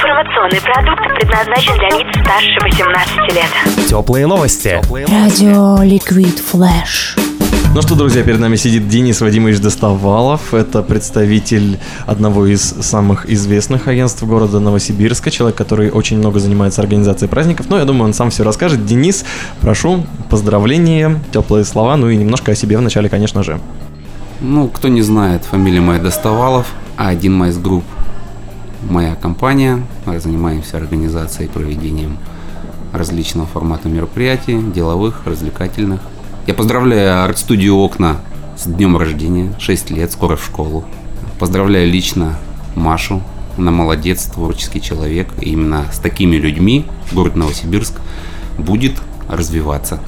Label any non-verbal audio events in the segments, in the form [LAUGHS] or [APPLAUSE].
Информационный продукт предназначен для лиц старше 18 лет. Теплые новости. Радио Ликвид Флэш. Ну что, друзья, перед нами сидит Денис Вадимович Достовалов. Это представитель одного из самых известных агентств города Новосибирска. Человек, который очень много занимается организацией праздников. Но я думаю, он сам все расскажет. Денис, прошу, поздравления, теплые слова, ну и немножко о себе вначале, конечно же. Ну, кто не знает, фамилия моя Достовалов, A1 MICE Group. Моя компания. Мы занимаемся организацией и проведением различного формата мероприятий, деловых, развлекательных. Я поздравляю арт-студию «Окна» с днем рождения, 6 лет, скоро в школу. Поздравляю лично Машу, она молодец, творческий человек. И именно с такими людьми город Новосибирск будет развиваться.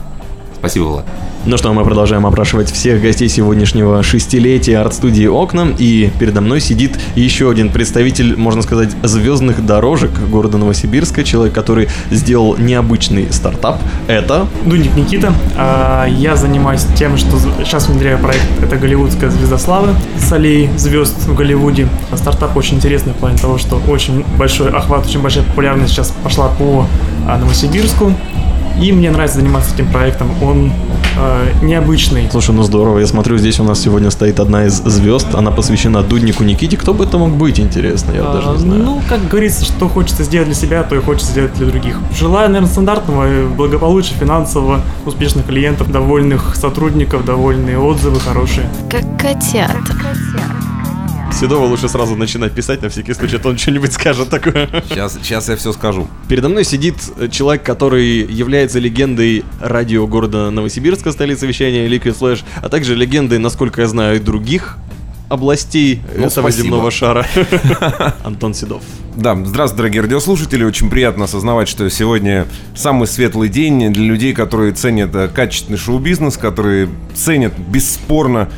Спасибо, Влад. Ну что, мы продолжаем опрашивать всех гостей сегодняшнего шестилетия арт-студии «Окна». И передо мной сидит еще один представитель, можно сказать, звездных дорожек города Новосибирска. Человек, который сделал необычный стартап. Это... Дуник Никита. А, Я занимаюсь тем, что сейчас внедряю проект «Это голливудская звезда славы» с аллеей звезд в Голливуде. Стартап очень интересный в плане того, что очень большой охват, очень большая популярность сейчас пошла по а, Новосибирску. И мне нравится заниматься этим проектом. Он э, необычный. Слушай, ну здорово. Я смотрю, здесь у нас сегодня стоит одна из звезд. Она посвящена Дуднику Никите. Кто бы это мог быть, интересно? Я А, даже не знаю. Ну, как говорится, что хочется сделать для себя, то и хочется сделать для других. Желаю, наверное, стандартного э, благополучия, финансово успешных клиентов, довольных сотрудников, довольные отзывы хорошие. Как котята. Седова лучше сразу начинать писать, на всякий случай, а то он что-нибудь скажет такое. Сейчас, сейчас я все скажу. Передо мной сидит э, человек, который является легендой радио города Новосибирска, столицы вещания Liquid Flash, а также легендой, насколько я знаю, и других областей Ну, этого спасибо. земного шара. [LAUGHS] Антон Седов. Да, здравствуйте, дорогие радиослушатели. Очень приятно осознавать, что сегодня самый светлый день для людей, которые ценят э, качественный шоу-бизнес, которые ценят бесспорно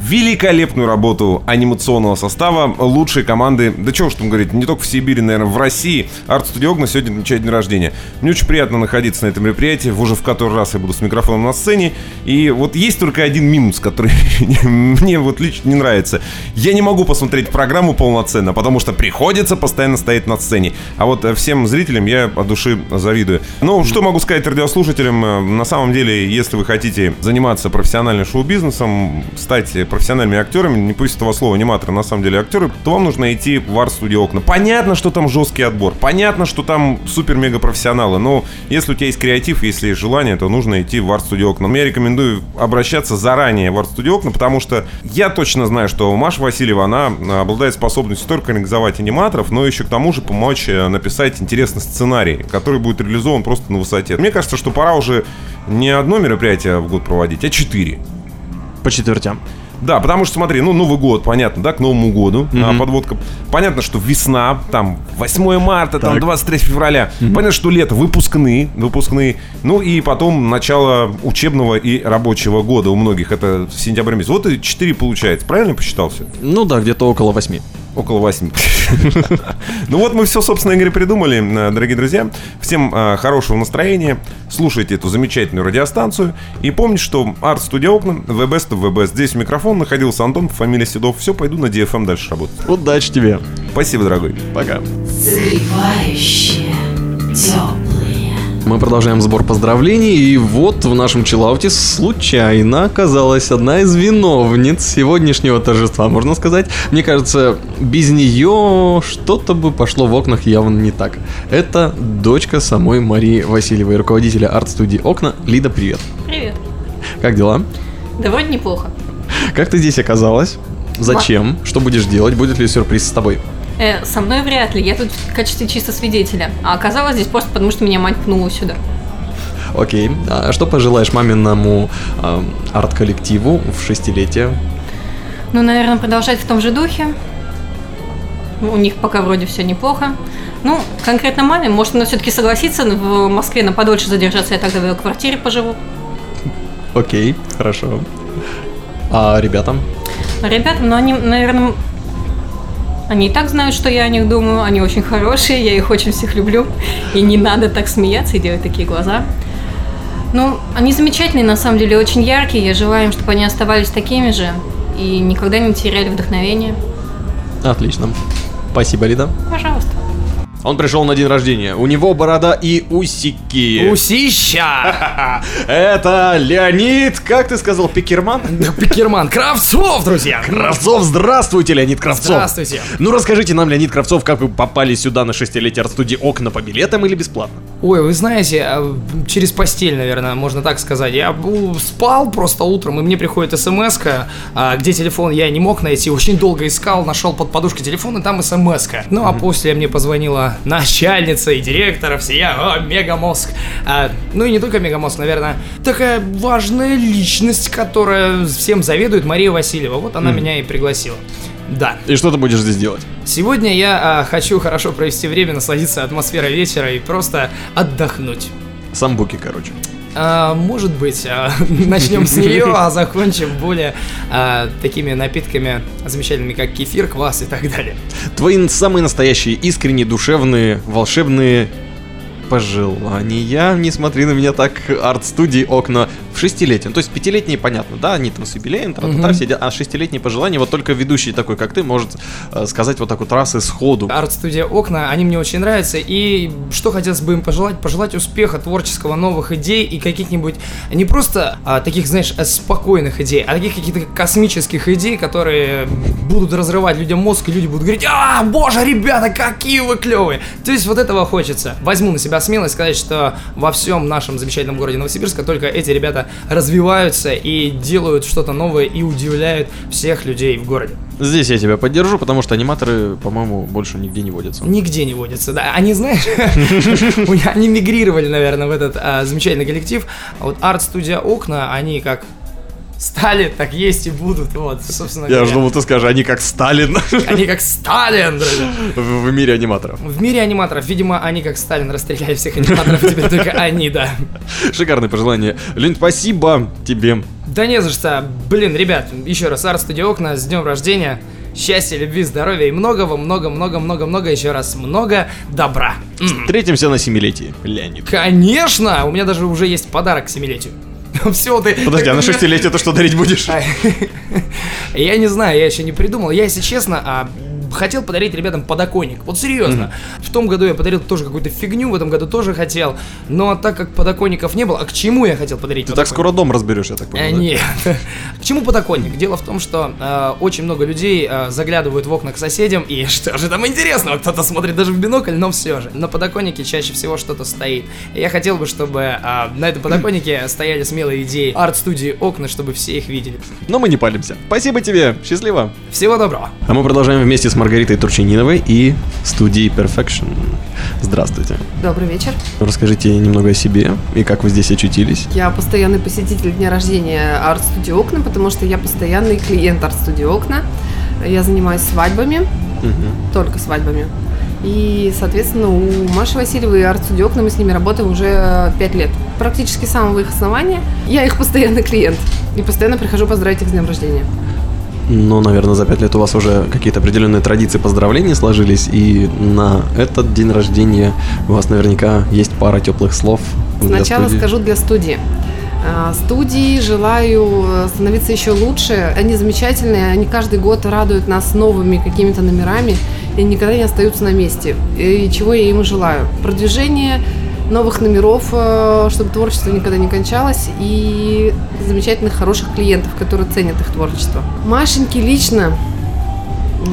великолепную работу анимационного состава лучшей команды, да чего уж там говорить, не только в Сибири, наверное, в России. Арт-студио «Огна» сегодня отмечает день рождения. Мне очень приятно находиться на этом мероприятии. Уже в который раз я буду с микрофоном на сцене. И вот есть только один минус, который [LAUGHS] мне вот лично не нравится. Я не могу посмотреть программу полноценно, потому что приходится постоянно стоять на сцене. А вот э, всем зрителям я от души завидую. Ну, что могу сказать радиослушателям? Э, На самом деле, если вы хотите заниматься профессиональным шоу-бизнесом, стать профессиональными актерами, не пусть этого слова аниматоры, на самом деле актеры, то вам нужно идти в арт-студию окна. Понятно, что там жесткий отбор, понятно, что там супер-мега профессионалы, но если у тебя есть креатив, если есть желание, то нужно идти в арт-студию окна. Но я рекомендую обращаться заранее в арт-студию окна, потому что я точно знаю, что Маша Васильева, она э, обладает способностью только организовать аниматоров, но еще к тому же помочь э, написать интересный сценарий, который будет реализован просто на высоте. Мне кажется, что пора уже не одно мероприятие в год проводить, а четыре. По четвертям. Да, потому что, смотри, ну, Новый год, понятно, да, к Новому году а, подводка. Понятно, что весна, там, 8 марта, там, Так. 23 февраля. Понятно, что лето, выпускные, выпускные. Ну, и потом начало учебного и рабочего года у многих. Это сентябрь месяц. Вот и 4 получается. Правильно посчитал все? Ну да, где-то около восьми. Около 8. [LAUGHS] Ну вот мы все, собственно говоря, придумали, э, дорогие друзья. Всем э, хорошего настроения. Слушайте эту замечательную радиостанцию. И помните, что арт-студия окна, ВБС, ВБС. Здесь у микрофона находился Антон, фамилия Седов. Все, пойду на DFM дальше работать. Удачи тебе. Спасибо, дорогой. Пока. Согревающие, теплые. Мы продолжаем сбор поздравлений, и вот в нашем чиллауте случайно оказалась одна из виновниц сегодняшнего торжества, можно сказать. Мне кажется, без нее что-то бы пошло в окнах явно не так. Это дочка самой Марии Васильевой, руководителя арт-студии «Окна». Лида, привет. Привет. Как дела? Да вроде неплохо. Как ты здесь оказалась? Зачем? Что будешь делать? Будет ли сюрприз с тобой? Э, со мной вряд ли, я тут в качестве чисто свидетеля. А оказалось здесь просто потому, что меня мать пнула сюда. Окей. А что пожелаешь маминому а, арт-коллективу в шестилетие? Ну, наверное, продолжать в том же духе. У них пока вроде все неплохо. Ну, конкретно маме, может, она все-таки согласится в Москве на подольше задержаться, я тогда в ее квартире поживу. Окей, хорошо. А ребятам? Ребятам, ну, они, наверное, они и так знают, что я о них думаю. Они очень хорошие, я их очень всех люблю. И не надо так смеяться и делать такие глаза. Ну, они замечательные, на самом деле, очень яркие. Я желаю им, чтобы они оставались такими же и никогда не теряли вдохновение. Отлично. Спасибо, Лида. Пожалуйста. Он пришел на день рождения. У него борода и усики. Усища! [LAUGHS] Это Леонид, как ты сказал, Пикерман? Пикерман Кравцов, друзья! Кравцов, здравствуйте, Леонид Кравцов. Здравствуйте. Ну расскажите нам, Леонид Кравцов, как вы попали сюда на шестилетие арт-студии окна по билетам или бесплатно? Ой, вы знаете, а, через постель, наверное, можно так сказать. Я спал просто утром, и мне приходит смс где телефон я не мог найти, очень долго искал, нашел под подушкой телефон, и там смс -ка. Ну, а после мне позвонила начальница и директора всея, о, мегамозг. А, ну и не только мегамозг, наверное, такая важная личность, которая всем заведует, Мария Васильева. Вот она меня и пригласила. Да. И что ты будешь здесь делать? Сегодня я а, хочу хорошо провести время, насладиться атмосферой вечера и просто отдохнуть. Самбуки, короче. А, может быть, а, [LAUGHS] начнем с нее, а [LAUGHS] закончим более а, такими напитками замечательными, как кефир, квас и так далее. Твои самые настоящие, искренние, душевные, волшебные пожелания. Не смотри на меня так, арт-студии окна в шестилетие. То есть пятилетние, понятно, да, они там с юбилеем, тра Мгм. все дела, а шестилетние пожелания вот только ведущий такой, как ты, может э, сказать вот так вот раз и сходу. Арт-студия «Окна», они мне очень нравятся, и что хотелось бы им пожелать? Пожелать успеха творческого, новых идей и каких-нибудь, не просто а, таких, знаешь, э, спокойных идей, а таких каких-то космических идей, которые будут разрывать людям мозг, и люди будут говорить, а, боже, ребята, какие вы клевые! То есть вот этого хочется. Возьму на себя смелость сказать, что во всем нашем замечательном городе Новосибирска только эти ребята развиваются и делают что-то новое и удивляют всех людей в городе. Здесь я тебя поддержу, потому что аниматоры, по-моему, больше нигде не водятся. Нигде не водятся, да. Они, знаешь, [LAUGHS] они мигрировали, наверное, в этот а, замечательный коллектив. А вот арт-студия «Окна», они как стали, так есть и будут. Вот, собственно Я же думал, ты скажешь, они как Сталин Они как Сталин, друзья. в в мире аниматоров. В мире аниматоров, видимо, они как Сталин расстреляли всех аниматоров, теперь только они, да. Шикарное пожелание. Лень, спасибо тебе. Да не за что. Блин, ребят, еще раз, арт-студия «Окна» с днем рождения. Счастья, любви, здоровья и многого, много, много, много, много, еще раз, много добра. Встретимся на семилетии, Леонид. Конечно! У меня даже уже есть подарок к семилетию. [LAUGHS] Все, ты... Подожди, а на шестилетие ты что дарить будешь? [LAUGHS] Ай. Я не знаю, я еще не придумал. Я, если честно, а, хотел подарить ребятам подоконник. Вот серьезно. В том году я подарил тоже какую-то фигню, в этом году тоже хотел. Но так как подоконников не было, а к чему я хотел подарить Ты так подоконник? скоро дом разберешь, я так Э, понимаю. да? Нет. [LAUGHS] К чему подоконник? Дело в том, что э, очень много людей э, заглядывают в окна к соседям, и [LAUGHS] что же там интересного? Кто-то смотрит даже в бинокль, но все же. На подоконнике чаще всего что-то стоит. И я хотел бы, чтобы э, на этом подоконнике [CLEARS THROAT] стояли смелые идеи арт-студии окна, чтобы все их видели. Но мы не палимся. Спасибо тебе, счастливо. Всего доброго. А мы продолжаем вместе с Маргаритой Турчининовой и студией Perfection. Здравствуйте. Добрый вечер. Расскажите немного о себе и как вы здесь очутились. Я постоянный посетитель дня рождения арт-студии «Окна», потому что я постоянный клиент арт-студии «Окна». Я занимаюсь свадьбами, только свадьбами. И, соответственно, у Маши Васильевой и арт-студии «Окна» мы с ними работаем уже 5 лет. Практически с самого их основания. Я их постоянный клиент. И постоянно прихожу поздравить их с днем рождения. Ну, наверное, за пять лет у вас уже какие-то определенные традиции поздравлений сложились, и на этот день рождения у вас наверняка есть пара теплых слов. Сначала студии. скажу для студии. А, Студии желаю становиться еще лучше. Они замечательные, они каждый год радуют нас новыми какими-то номерами и никогда не остаются на месте. И чего я им и желаю. Продвижение новых номеров, э, чтобы творчество никогда не кончалось, и замечательных, хороших клиентов, которые ценят их творчество. Машеньке лично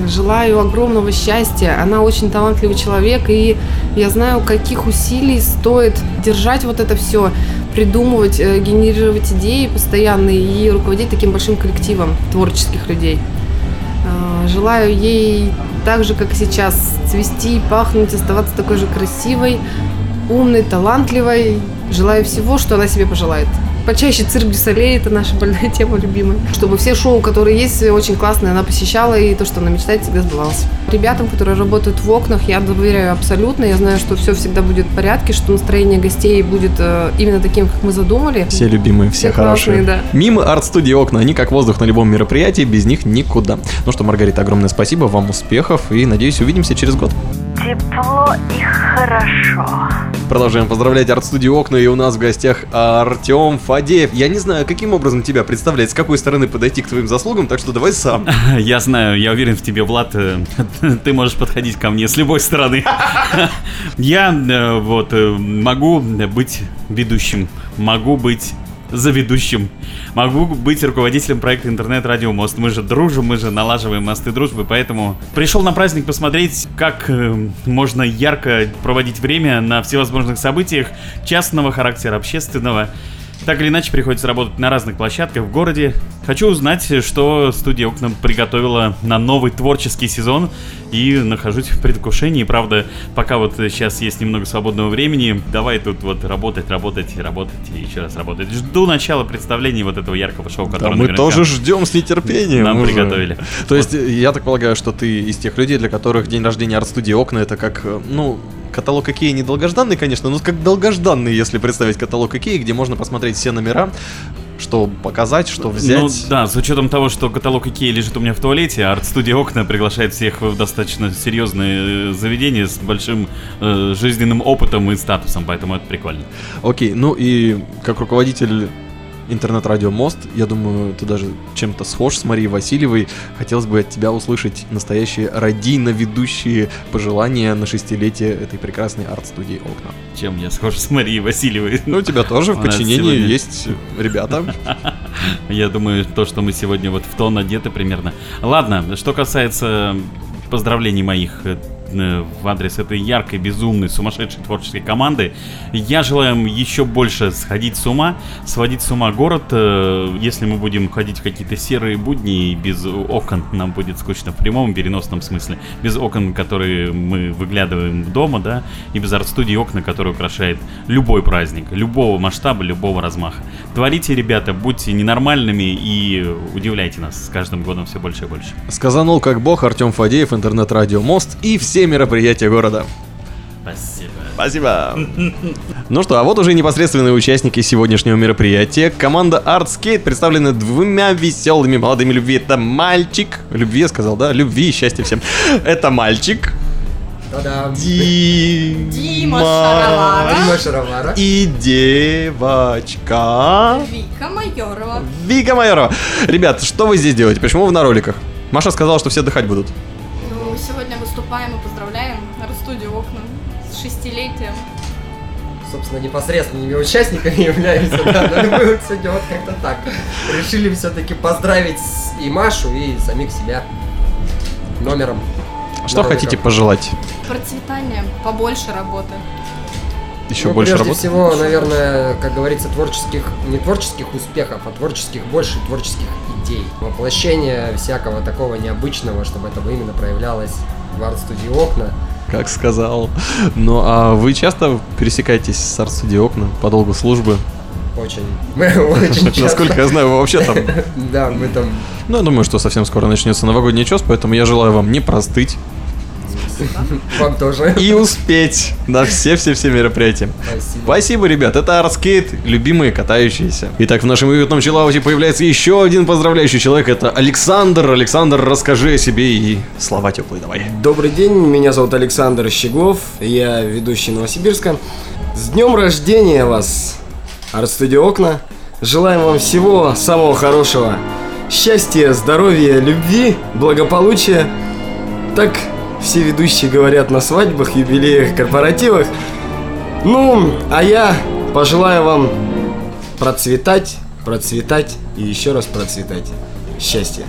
Желаю огромного счастья. Она очень талантливый человек, и я знаю, каких усилий стоит держать вот это все, придумывать, э, генерировать идеи постоянно и руководить таким большим коллективом творческих людей. А, Желаю ей так же, как и сейчас, цвести, пахнуть, оставаться такой же красивой, умной, талантливой. Желаю всего, что она себе пожелает. Почаще цирк Дюсалей, это наша больная тема любимая. Чтобы все шоу, которые есть, очень классные, она посещала, и то, что она мечтает, всегда сбывалось. Ребятам, которые работают в окнах, я доверяю абсолютно. Я знаю, что все всегда будет в порядке, что настроение гостей будет э, именно таким, как мы задумали. Все любимые, все, Все хорошие. классные, да. Мимо арт-студии окна, они как воздух на любом мероприятии, без них никуда. Ну что, Маргарита, огромное спасибо, вам успехов и надеюсь увидимся через год. Тепло и хорошо. Продолжаем поздравлять арт-студию «Окна», и у нас в гостях Артем Фадеев. Я не знаю, каким образом тебя представлять, с какой стороны подойти к твоим заслугам, так что давай сам. [LAUGHS] Я знаю, я уверен в тебе, Влад. э, [LAUGHS] Ты можешь подходить ко мне с любой стороны. [LAUGHS] Я э, вот э, могу быть ведущим, могу быть заведущим, могу быть руководителем проекта интернет-радио Мост. Мы же дружим, мы же налаживаем мосты дружбы, поэтому пришел на праздник посмотреть, как э, можно ярко проводить время на всевозможных событиях частного характера, общественного. Так или иначе, приходится работать на разных площадках в городе. Хочу узнать, что студия «Окна» приготовила на новый творческий сезон. И нахожусь в предвкушении. Правда, пока вот сейчас есть немного свободного времени, давай тут вот работать, работать, работать и еще раз работать. Жду начала представления вот этого яркого шоу, Да, которое мы наверняка тоже ждем с нетерпением. нам уже. приготовили. То есть, я так полагаю, что ты из тех людей, для которых день рождения арт-студии «Окна» это как, э, ну, каталог Икеи не долгожданный, конечно, но как долгожданный, если представить каталог Икеи, где можно посмотреть все номера, что показать, что взять. Ну да, с учетом того, что каталог Икеи лежит у меня в туалете, а арт-студия Окна приглашает всех в достаточно серьезные э, заведения с большим э, жизненным опытом и статусом, поэтому это прикольно. Окей, ну и как руководитель интернет-радио Мост, я думаю, ты даже чем-то схож с Марией Васильевой. Хотелось бы от тебя услышать настоящие радийно-ведущие пожелания на шестилетие этой прекрасной арт-студии «Окна». Чем я схож с Марией Васильевой. Ну, у тебя тоже в подчинении сегодня- есть ребята. [LAUGHS] Я думаю, то, что мы сегодня вот в тон одеты примерно. Ладно, что касается поздравлений моих в адрес этой яркой, безумной, сумасшедшей творческой команды, я желаю им еще больше сходить с ума, сводить с ума город. Э, Если мы будем ходить в какие-то серые будни и без окон, нам будет скучно в прямом переносном смысле. Без окон, которые мы выглядываем дома, да, и без арт-студии окна, которые украшает любой праздник, любого масштаба, любого размаха. Творите, ребята, будьте ненормальными и удивляйте нас с каждым годом все больше и больше. Сказанул как бог Артем Фадеев, интернет-радио Мост и все мероприятия города. Спасибо. Спасибо. [LAUGHS] Ну что, а вот уже непосредственные участники сегодняшнего мероприятия. Команда Artscape представлена двумя веселыми молодыми любви. Это мальчик. Любви, я сказал, да? Любви и счастья всем. Это мальчик. Дима. Дима Шаровара. Дима Шаровара. И девочка. Вика Майорова. Вика Майорова. Ребят, что вы здесь делаете? Почему вы на роликах? Маша сказала, что все отдыхать будут. Сегодня выступаем и поздравляем студию «Окна» с шестилетием. Собственно, непосредственными участниками [LAUGHS] являемся, да, но мы сегодня вот как-то так. Решили все-таки поздравить и Машу, и самих себя номером. Что на хотите пожелать? Процветание, побольше работы. Еще Ну, больше прежде работы? всего, наверное, как говорится, творческих, не творческих успехов, а творческих, больше творческих идей. Воплощение всякого такого необычного, чтобы это именно проявлялось в арт-студии «Окна». Как сказал. Ну, а вы часто пересекаетесь с арт-студией окна по долгу службы? Очень. [LAUGHS] Мы очень часто. [LAUGHS] Насколько я знаю, вы вообще там... [LAUGHS] Да, мы там Ну, я думаю, что совсем скоро начнется новогодний час, поэтому я желаю вам не простыть [LAUGHS] вам тоже. и успеть на все-все-все мероприятия. Спасибо. Спасибо, ребят. Это Арскейт, любимые катающиеся. Итак, в нашем уютном чиллауте появляется еще один поздравляющий человек. Это Александр. Александр, расскажи о себе и слова теплые давай. Добрый день, меня зовут Александр Щеглов, я ведущий Новосибирска. С днем рождения вас, Арт-студио Окна. Желаем вам всего самого хорошего. Счастья, здоровья, любви, благополучия. Так все ведущие говорят на свадьбах, юбилеях, корпоративах. Ну, а я пожелаю вам процветать, процветать и еще раз процветать. Счастья.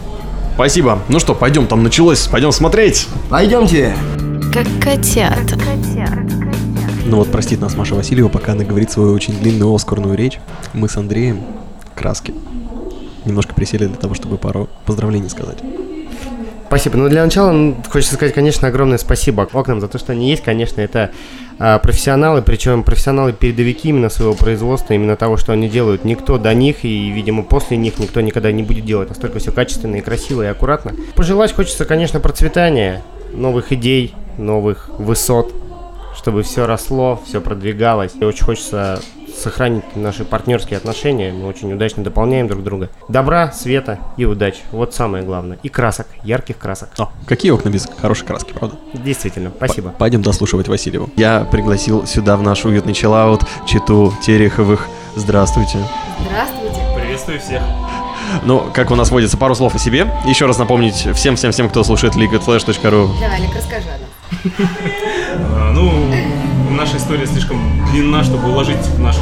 Спасибо. Ну что, пойдем, там началось. Пойдем смотреть. Пойдемте. Как котята. Ну вот, простит нас Маша Васильева, пока она говорит свою очень длинную оскарную речь. Мы с Андреем краски немножко присели для того, чтобы пару поздравлений сказать. Спасибо. Ну, для начала хочется сказать, конечно, огромное спасибо окнам за то, что они есть. Конечно, это а, профессионалы, причем профессионалы-передовики именно своего производства, именно того, что они делают. Никто до них и, видимо, после них никто никогда не будет делать. Настолько все качественно и красиво и аккуратно. Пожелать хочется, конечно, процветания, новых идей, новых высот, чтобы все росло, все продвигалось. И очень хочется сохранить наши партнерские отношения. Мы очень удачно дополняем друг друга. Добра, света и удачи. Вот самое главное. И красок, ярких красок. О, какие окна без хорошей краски, правда? Действительно, спасибо. П- Пойдем дослушивать Васильеву. Я пригласил сюда в наш уютный чиллаут читу Тереховых. Здравствуйте. Здравствуйте. Приветствую всех. Ну, как у нас водится, пару слов о себе. Еще раз напомнить всем-всем-всем, кто слушает liquidflash.ru. Давай, Олег, расскажи о нас. А, Ну, наша история слишком длинна, чтобы уложить в наш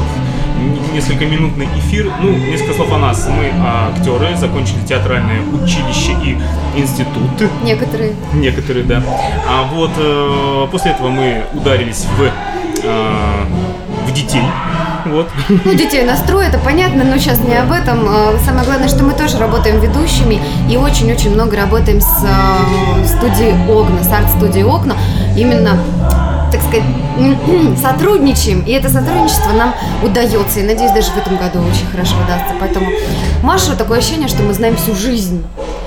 несколько минутный эфир. Ну, несколько слов о нас. Мы актеры, закончили театральное училище и институт. Некоторые. Некоторые, да. А вот э, после этого мы ударились в, э, в детей. Вот. Ну, детей настрой, это понятно, но сейчас не об этом. Э, Самое главное, что мы тоже работаем ведущими и очень-очень много работаем с э, студией Окна, с арт-студией Окна. Именно так сказать, [CLEARS THROAT] сотрудничаем, и это сотрудничество нам удается, и надеюсь, даже в этом году очень хорошо удастся. Поэтому Маша такое ощущение, что мы знаем всю жизнь,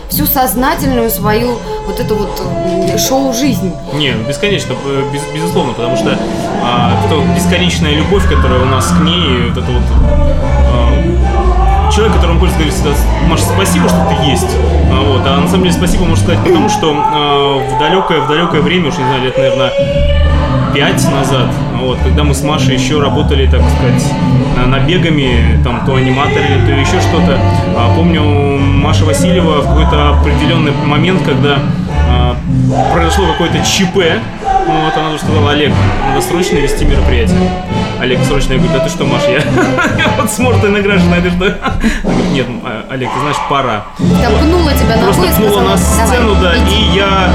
всю сознательную свою вот эту вот э, шоу-жизнь. Не, бесконечно, э, без- безусловно, потому что а, это бесконечная любовь, которая у нас к ней, вот это вот а, человек, которому хочется говорить всегда, Маша, спасибо, что ты есть. А, вот, а на самом деле спасибо можно сказать потому, что а, в далекое, в далекое время, уж не знаю, лет, наверное, пять назад, вот, когда мы с Машей еще работали, так сказать, на- набегами, там, то аниматоры, то еще что-то. А, помню, Маша Васильева в какой-то определенный момент, когда а, произошло какое-то ЧП, вот, она тоже сказала, Олег, надо срочно вести мероприятие. Олег срочно, я говорю, да ты что, Маша, я, я [LAUGHS] вот с Мортой награжденная, ты что? Она говорит, нет, а, Олег, ты знаешь, пора. Пнула тебя Просто ногой и пнула на сцену, да, и я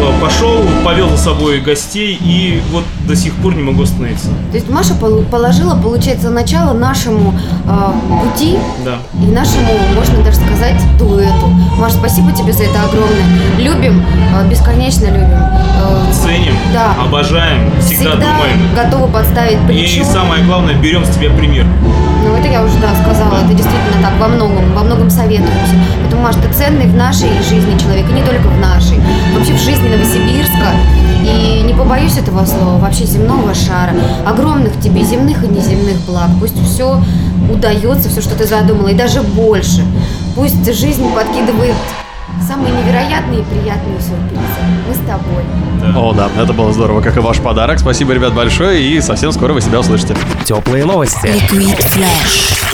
э, пошел, повел за собой гостей, и вот до сих пор не могу остановиться. То есть Маша положила, получается, начало нашему э, пути Да. и нашему, можно даже сказать, дуэту. Маша, спасибо тебе за это огромное. Любим, э, бесконечно любим. Ценим, Да. обожаем, всегда, думаем. готовы подставить плечо. И самое главное, берем с тебя пример. Ну, это я уже, да, сказала. Это действительно так, во многом, во многом советуемся. Поэтому, Маш, ты ценный в нашей жизни человек, и не только в нашей. Вообще в жизни Новосибирска. И не побоюсь этого слова, вообще земного шара. Огромных тебе земных и неземных благ. Пусть все удается, все, что ты задумала, и даже больше. Пусть жизнь подкидывает самые невероятные и приятные сюрпризы. Мы с тобой. О, да, это было здорово, как и ваш подарок. Спасибо, ребят, большое, и совсем скоро вы себя услышите. Теплые новости. Liquid Flash.